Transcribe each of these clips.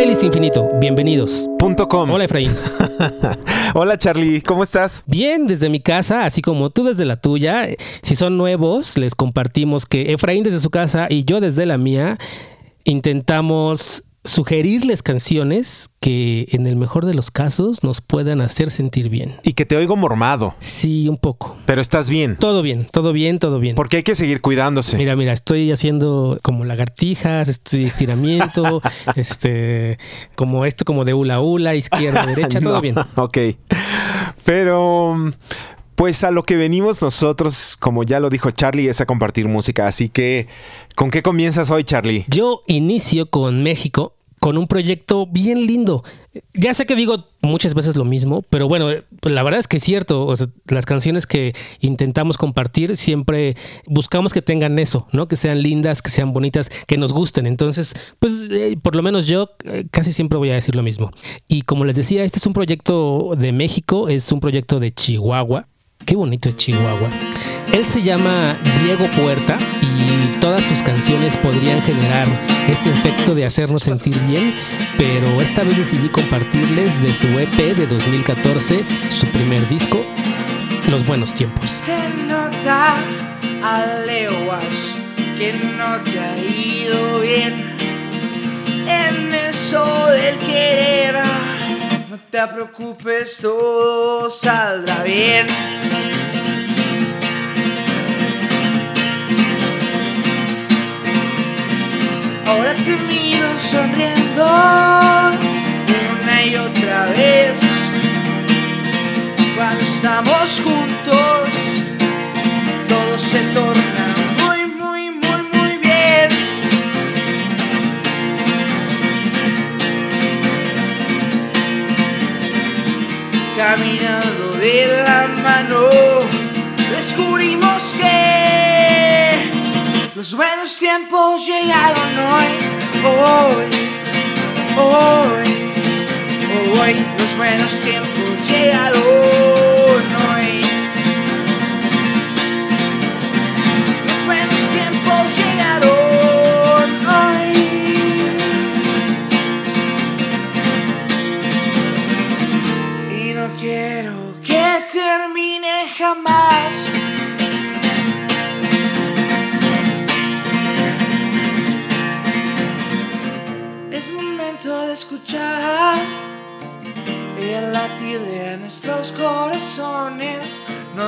Playlist Infinito, bienvenidos. Punto com. Hola Efraín. Hola Charlie, ¿cómo estás? Bien, desde mi casa, así como tú desde la tuya. Si son nuevos, les compartimos que Efraín desde su casa y yo desde la mía intentamos sugerirles canciones que en el mejor de los casos nos puedan hacer sentir bien. Y que te oigo mormado, Sí, un poco. pero estás bien. Todo bien, todo bien, todo bien. Porque hay que seguir cuidándose. Mira, mira, estoy haciendo como lagartijas, estoy estiramiento, este, como esto como de hula hula, izquierda, derecha, todo bien. Ok. Pero, pues a lo que venimos nosotros, como ya lo dijo Charlie, es a compartir música. Así que, ¿con qué comienzas hoy, Charlie? Yo inicio con México con un proyecto bien lindo. Ya sé que digo muchas veces lo mismo, pero bueno, pues la verdad es que es cierto. O sea, las canciones que intentamos compartir siempre buscamos que tengan eso, ¿no? Que sean lindas, que sean bonitas, que nos gusten. Entonces, pues eh, por lo menos yo eh, casi siempre voy a decir lo mismo. Y como les decía, este es un proyecto de México, es un proyecto de Chihuahua. Qué bonito es Chihuahua. Él se llama Diego Puerta y todas sus canciones podrían generar ese efecto de hacernos sentir bien, pero esta vez decidí compartirles de su EP de 2014, su primer disco, Los Buenos Tiempos. Se nota a leguas que no te ha ido bien en eso del querer. Te preocupes, todo saldrá bien. Ahora te miro sonriendo una y otra vez. Cuando estamos juntos, todo se torna tiempos llegaron hoy, hoy, hoy. Hoy los buenos tiempos llegaron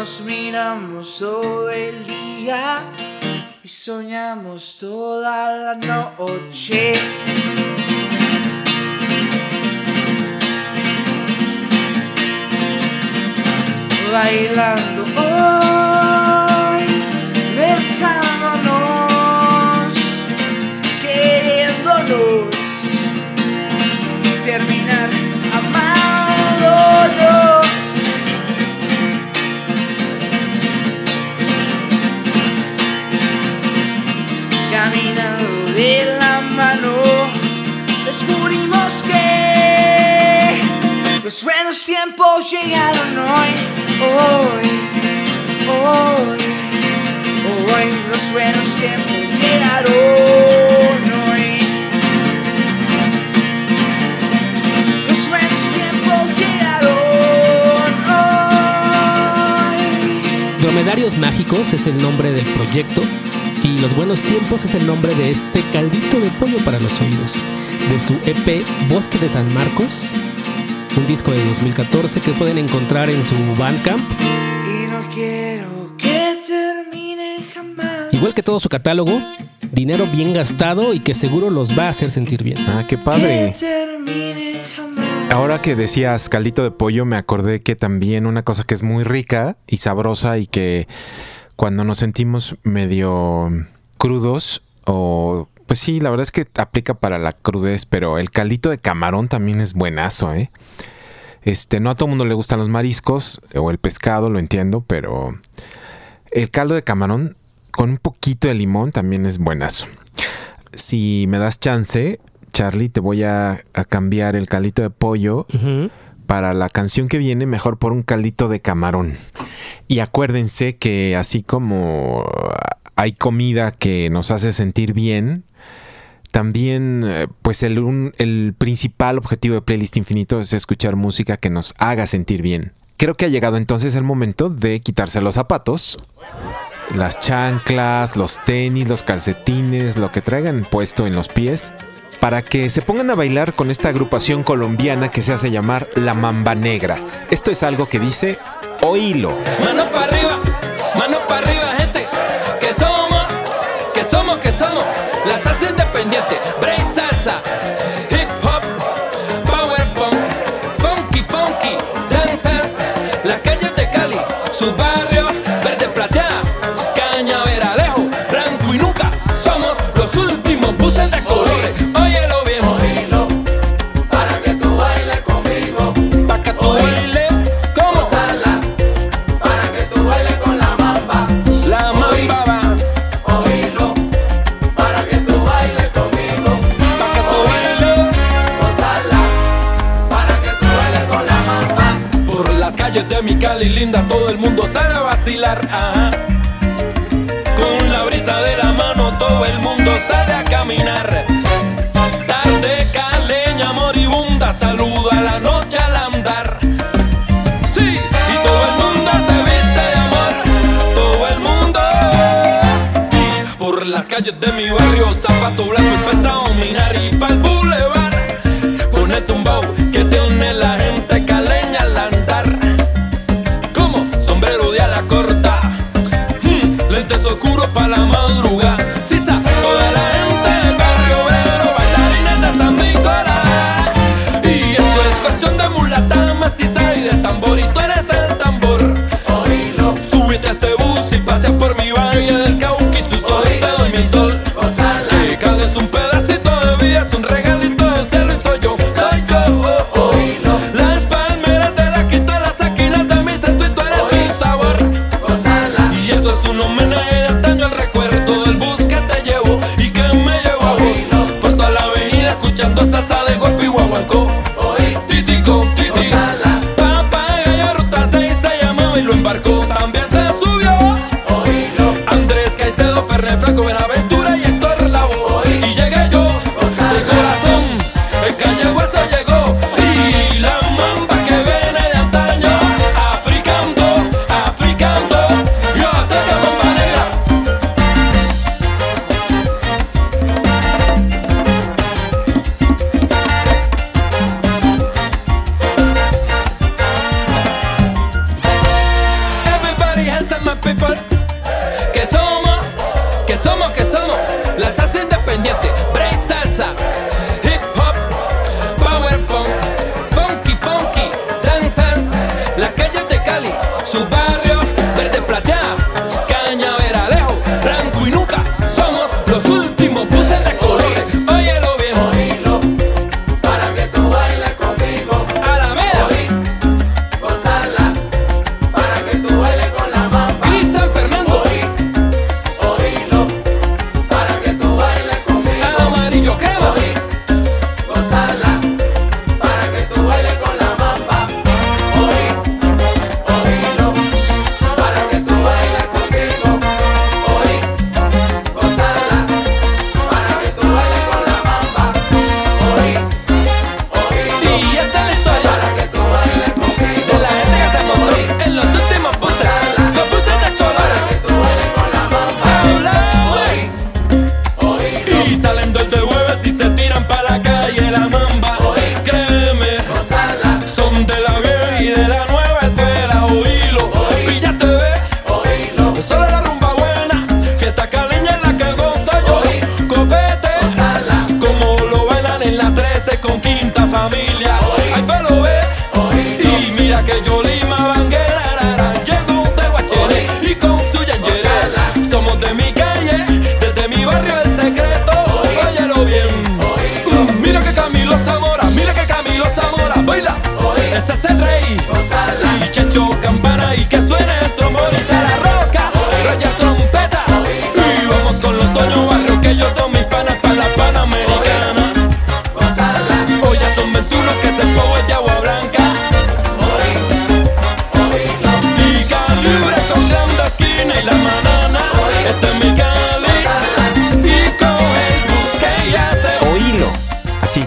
Nos miramos todo el día y soñamos toda la noche. Bailando hoy, besándonos, los buenos tiempos llegaron hoy, hoy, hoy, hoy. Los buenos tiempos llegaron hoy. Los buenos tiempos llegaron hoy. Dromedarios Mágicos es el nombre del proyecto y Los Buenos Tiempos es el nombre de este caldito de pollo para los oídos, de su EP Bosque de San Marcos, un disco de 2014 que pueden encontrar en su Bandcamp, Y no quiero que termine jamás. igual que todo su catálogo, dinero bien gastado y que seguro los va a hacer sentir bien. Ah, qué Que padre. termine jamás. Ahora que decías caldito de pollo, me acordé que también una cosa que es muy rica y sabrosa y que cuando nos sentimos medio crudos o Pues sí, la verdad es que aplica para la crudez, pero el caldito de camarón también es buenazo, ¿eh? Este, no a todo mundo le gustan los mariscos o el pescado, lo entiendo, pero el caldo de camarón con un poquito de limón también es buenazo. Si me das chance, Charlie, te voy a, a cambiar el caldito de pollo para la canción que viene, mejor por un caldito de camarón. Y acuérdense que así como hay comida que nos hace sentir bien, también eh, pues el, principal objetivo de Playlist Infinito es escuchar música que nos haga sentir bien. Creo que ha llegado entonces el momento de quitarse los zapatos, las chanclas, los tenis, los calcetines, lo que traigan puesto en los pies, para que se pongan a bailar con esta agrupación colombiana que se hace llamar La Mamba Negra. Esto es algo que dice Oílo. Mano para arriba, mano para arriba, gente. Que somos, que somos, que somos. Con la brisa de la mano todo el mundo sale a caminar. Tarde caleña moribunda, saludo a la noche al andar. Sí, y todo el mundo se viste de amor, todo el mundo. Por las calles de mi barrio, zapato blanco empezado a minar y pa'l boulevard. Con el tumbao que tiene la Ferre Flaco Benavente.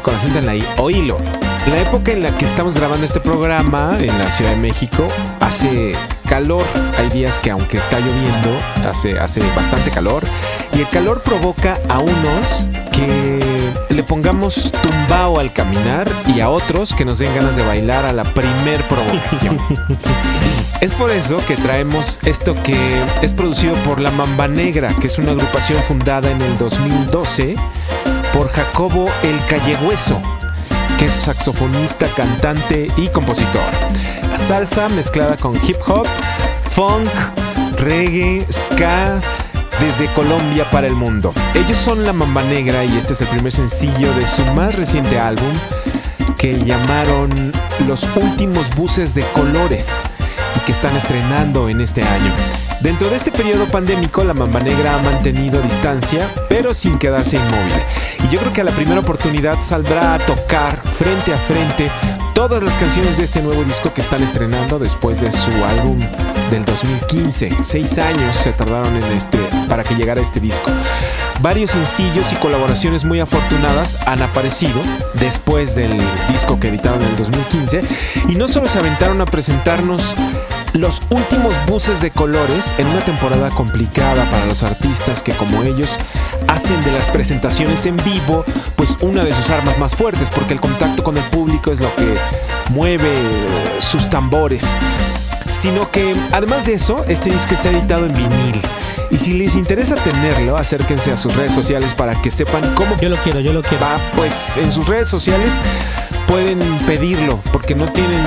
Con acento en la I, oílo. La época en la que estamos grabando este programa en la Ciudad de México hace calor. Hay días que aunque está lloviendo, hace, hace bastante calor. Y el calor provoca a unos que le pongamos tumbao al caminar y a otros que nos den ganas de bailar a la primer provocación. es por eso que traemos esto que es producido por La Mamba Negra, que es una agrupación fundada en el 2012 por Jacobo El Callehueso que es saxofonista, cantante y compositor. Salsa mezclada con hip hop, funk, reggae, ska, desde Colombia para el mundo. Ellos son La Mamba Negra y este es el primer sencillo de su más reciente álbum que llamaron Los Últimos Buses de Colores y que están estrenando en este año. Dentro de este periodo pandémico, la Mamba Negra ha mantenido distancia, pero sin quedarse inmóvil. Y yo creo que a la primera oportunidad saldrá a tocar frente a frente todas las canciones de este nuevo disco que están estrenando después de su álbum del 2015. Seis años se tardaron en este para que llegara este disco. Varios sencillos y colaboraciones muy afortunadas han aparecido después del disco que editaron en el 2015 y no solo se aventaron a presentarnos los últimos buses de colores en una temporada complicada para los artistas que como ellos hacen de las presentaciones en vivo pues una de sus armas más fuertes porque el contacto con el público es lo que mueve sus tambores sino que además de eso este disco está editado en vinil y si les interesa tenerlo, acérquense a sus redes sociales para que sepan cómo Yo lo quiero, yo lo quiero. va. Pues en sus redes sociales pueden pedirlo porque no tienen,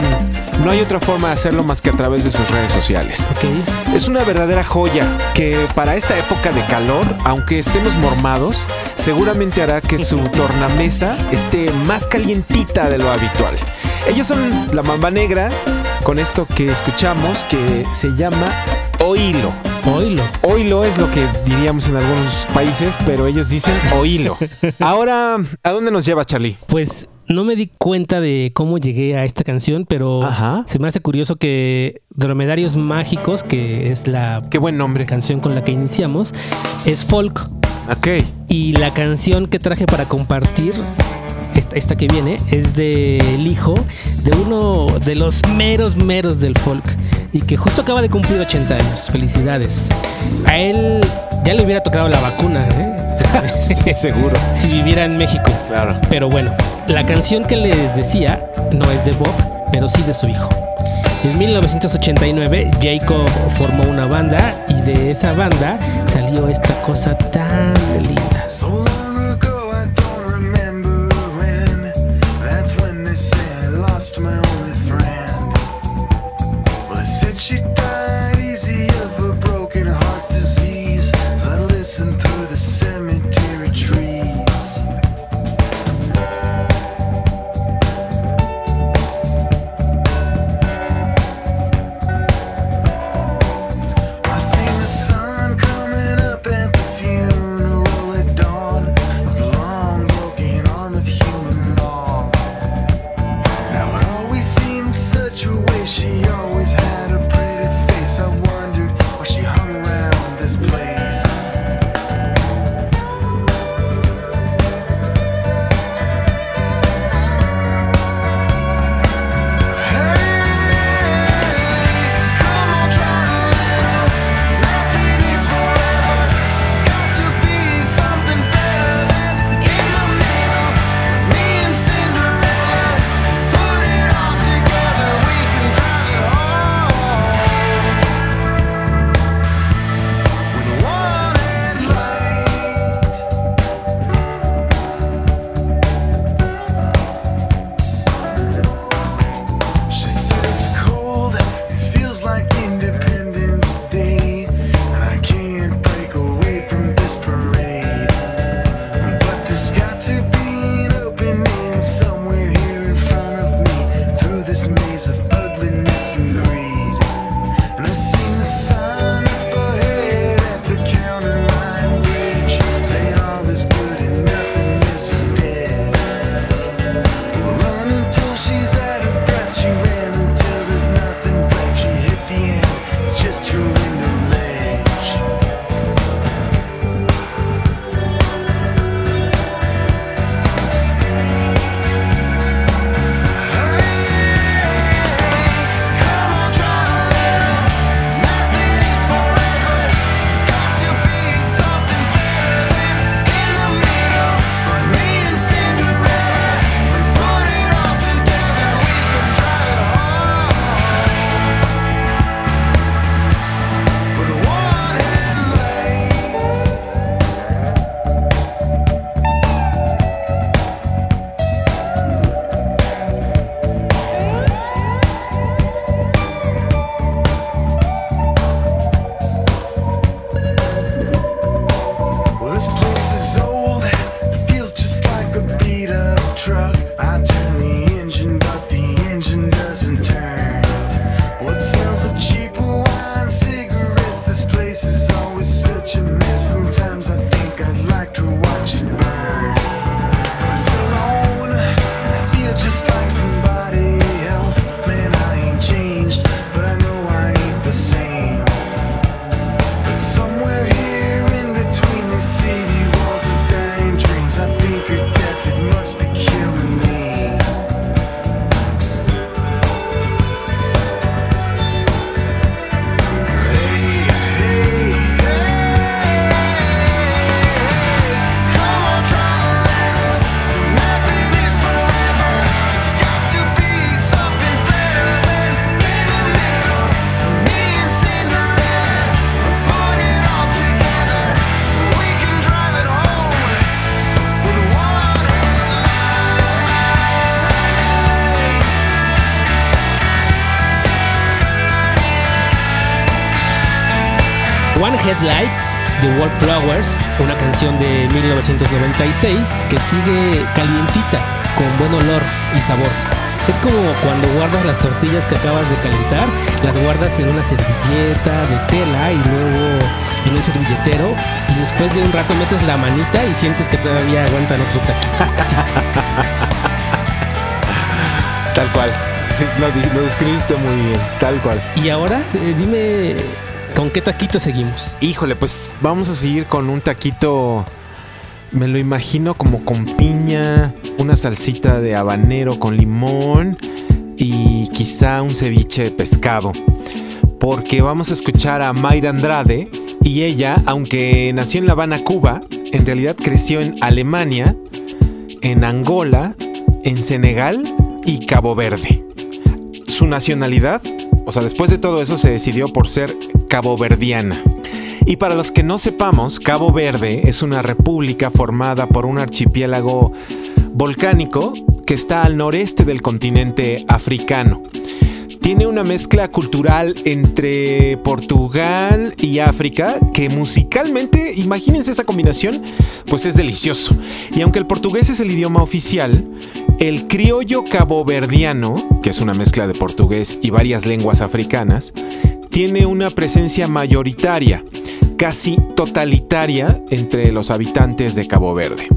no hay otra forma de hacerlo más que a través de sus redes sociales. Ok. Es una verdadera joya que para esta época de calor, aunque estemos mormados, seguramente hará que su tornamesa esté más calientita de lo habitual. Ellos son la mamba negra con esto que escuchamos que se llama Oílo. Oílo. Oílo es lo que diríamos en algunos países, pero ellos dicen oílo. Ahora, ¿a dónde nos lleva Charlie? Pues no me di cuenta de cómo llegué a esta canción, pero Ajá. se me hace curioso que Dromedarios Mágicos, que es la Qué buen nombre. canción con la que iniciamos, es folk. Ok. Y la canción que traje para compartir, esta, esta que viene, es del hijo de uno de los meros meros del folk y que justo acaba de cumplir 80 años. Felicidades. A él ya le hubiera tocado la vacuna, ¿eh? Sí, seguro. si viviera en México. Claro. Pero bueno, la canción que les decía no es de Bob, pero sí de su hijo. En 1989, Jacob formó una banda y de esa banda salió esta cosa tan linda. Headlight de Wallflowers, una canción de 1996 que sigue calientita, con buen olor y sabor. Es como cuando guardas las tortillas que acabas de calentar, las guardas en una servilleta de tela y luego en un servilletero y después de un rato metes la manita y sientes que todavía aguantan otro taquito. Tal cual. Sí, lo, lo describiste muy bien, tal cual. Y ahora, eh, dime, ¿con qué taquito seguimos? Híjole, pues vamos a seguir con un taquito. Me lo imagino como con piña, una salsita de habanero con limón y quizá un ceviche de pescado. Porque vamos a escuchar a Mayra Andrade y ella, aunque nació en La Habana, Cuba, en realidad creció en Alemania, en Angola, en Senegal y Cabo Verde. Su nacionalidad, o sea, después de todo eso se decidió por ser caboverdiana. Y para los que no sepamos, Cabo Verde es una república formada por un archipiélago volcánico que está al noreste del continente africano. Tiene una mezcla cultural entre Portugal y África que musicalmente, imagínense esa combinación, pues es delicioso. Y aunque el portugués es el idioma oficial, el criollo caboverdiano, que es una mezcla de portugués y varias lenguas africanas, tiene una presencia mayoritaria, casi totalitaria entre los habitantes de Cabo Verde.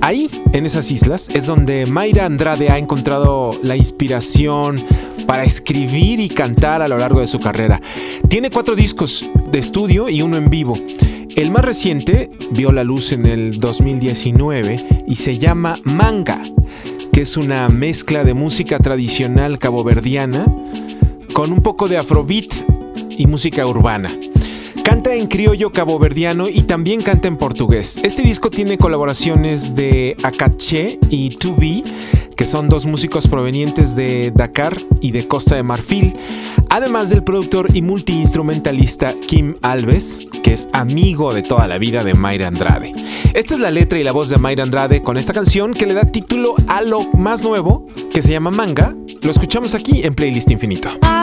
Ahí, en esas islas, es donde Mayra Andrade ha encontrado la inspiración para escribir y cantar a lo largo de su carrera. Tiene cuatro discos de estudio y uno en vivo. El más reciente vio la luz en el 2019 y se llama Manga, que es una mezcla de música tradicional caboverdiana con un poco de afrobeat música urbana. Canta en criollo caboverdiano y también canta en portugués. Este disco tiene colaboraciones de Akache y 2B, que son dos músicos provenientes de Dakar y de Costa de Marfil, además del productor y multiinstrumentalista Kim Alves, que es amigo de toda la vida de Mayra Andrade. Esta es la letra y la voz de Mayra Andrade con esta canción que le da título a lo más nuevo, que se llama Manga. Lo escuchamos aquí en Playlist Infinito.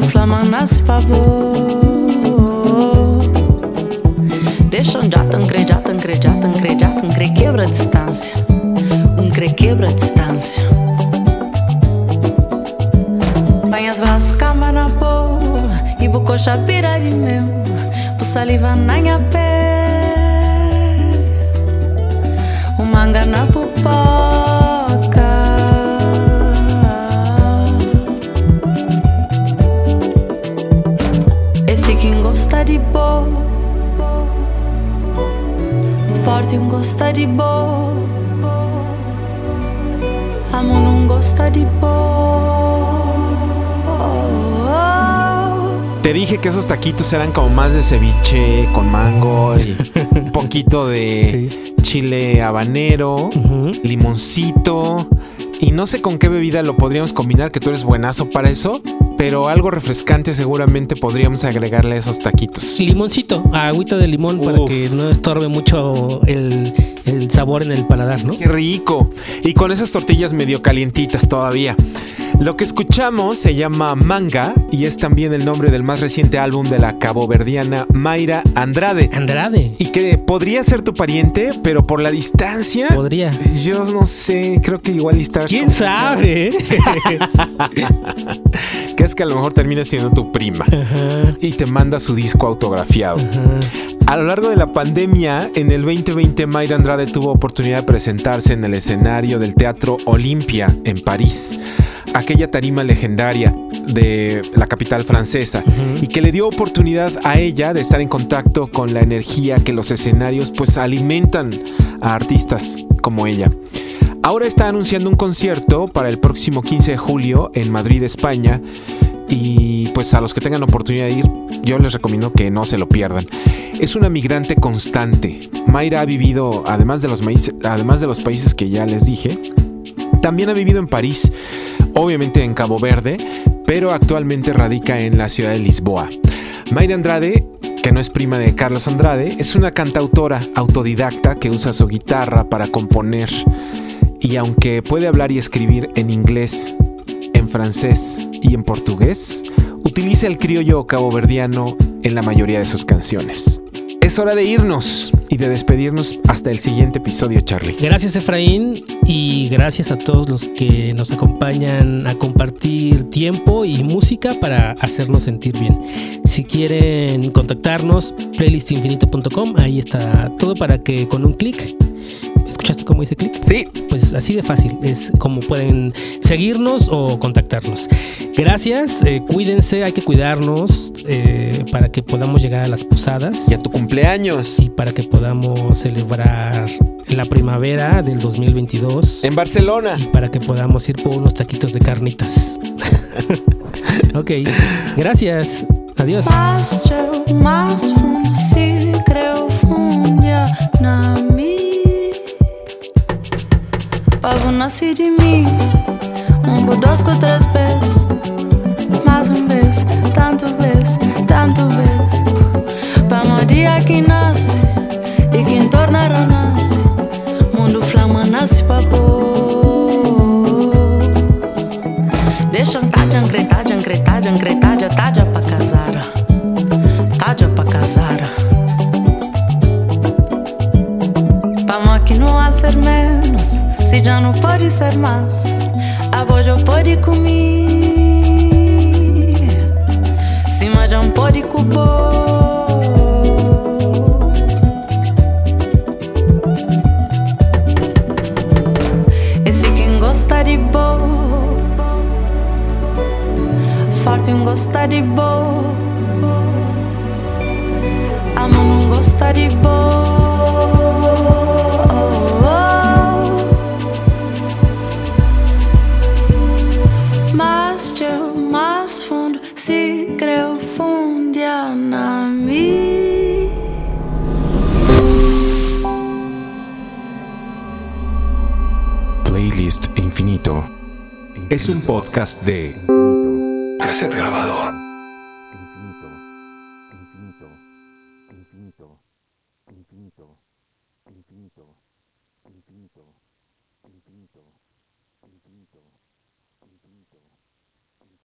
quando flama nasce pavor. Deixa andar, tancrejar, tancrejar, um tancre quebra a distância. Um cre quebra a distância. Banhas vas cama na boa e bucocha pira de meu. Bu saliva na minha pé. O manga na pupó. Gosta Forte gosta Amo gosta Te dije que esos taquitos eran como más de ceviche con mango y un poquito de chile habanero, limoncito. Y no sé con qué bebida lo podríamos combinar, que tú eres buenazo para eso, pero algo refrescante seguramente podríamos agregarle a esos taquitos. Limoncito, agüita de limón para que no estorbe mucho el, el sabor en el paladar, ¿no? Qué rico. Y con esas tortillas medio calientitas todavía. Lo que escuchamos se llama Manga y es también el nombre del más reciente álbum de la caboverdiana Mayra Andrade. Andrade. Y que podría ser tu pariente, pero por la distancia. Podría. Yo no sé, creo que igual está. ¿Quién sabe? Que es que a lo mejor termina siendo tu prima. Y te manda su disco autografiado. A lo largo de la pandemia, en el 2020, Mayra Andrade tuvo oportunidad de presentarse en el escenario del Teatro Olimpia en París, aquella tarima legendaria de la capital francesa, y que le dio oportunidad a ella de estar en contacto con la energía que los escenarios pues alimentan a artistas como ella. Ahora está anunciando un concierto para el próximo 15 de julio en Madrid, España, y pues a los que tengan oportunidad de ir, yo les recomiendo que no se lo pierdan. Es una migrante constante. Mayra ha vivido, además de los, además de los países que ya les dije, también ha vivido en París, obviamente en Cabo Verde, pero actualmente radica en la ciudad de Lisboa. Mayra Andrade, que no es prima de Carlos Andrade, es una cantautora autodidacta que usa su guitarra para componer y aunque puede hablar y escribir en inglés, en francés y en portugués, utiliza el criollo caboverdiano en la mayoría de sus canciones. Es hora de irnos y de despedirnos hasta el siguiente episodio, Charlie. Gracias Efraín y gracias a todos los que nos acompañan a compartir tiempo y música para hacernos sentir bien. Si quieren contactarnos, playlistinfinito.com, ahí está todo para que con un clic, ¿escuchaste cómo dice clic? Sí, Pues así de fácil, es como pueden seguirnos o contactarnos. Gracias, eh, cuídense, hay que cuidarnos eh, para que podamos llegar a las posadas y a tu cumpleaños y para que podamos celebrar la primavera del 2022 en Barcelona. y para que podamos ir por unos taquitos de carnitas. ok, gracias. Adiós. Pago nasce de mim. Um, dois, três vezes. Mais um vez, tanto vez, tanto vez. Para o dia que nasce e que torna renasce. Mundo flama nasce para Deixa um tá de ancretar, de ancretar, de ancretar, de atar, já não pode ser mais. A já pode comer. Mas já não pode quem gosta de boa Forte um gosta de boa Amo não gosta de boa Es un podcast de.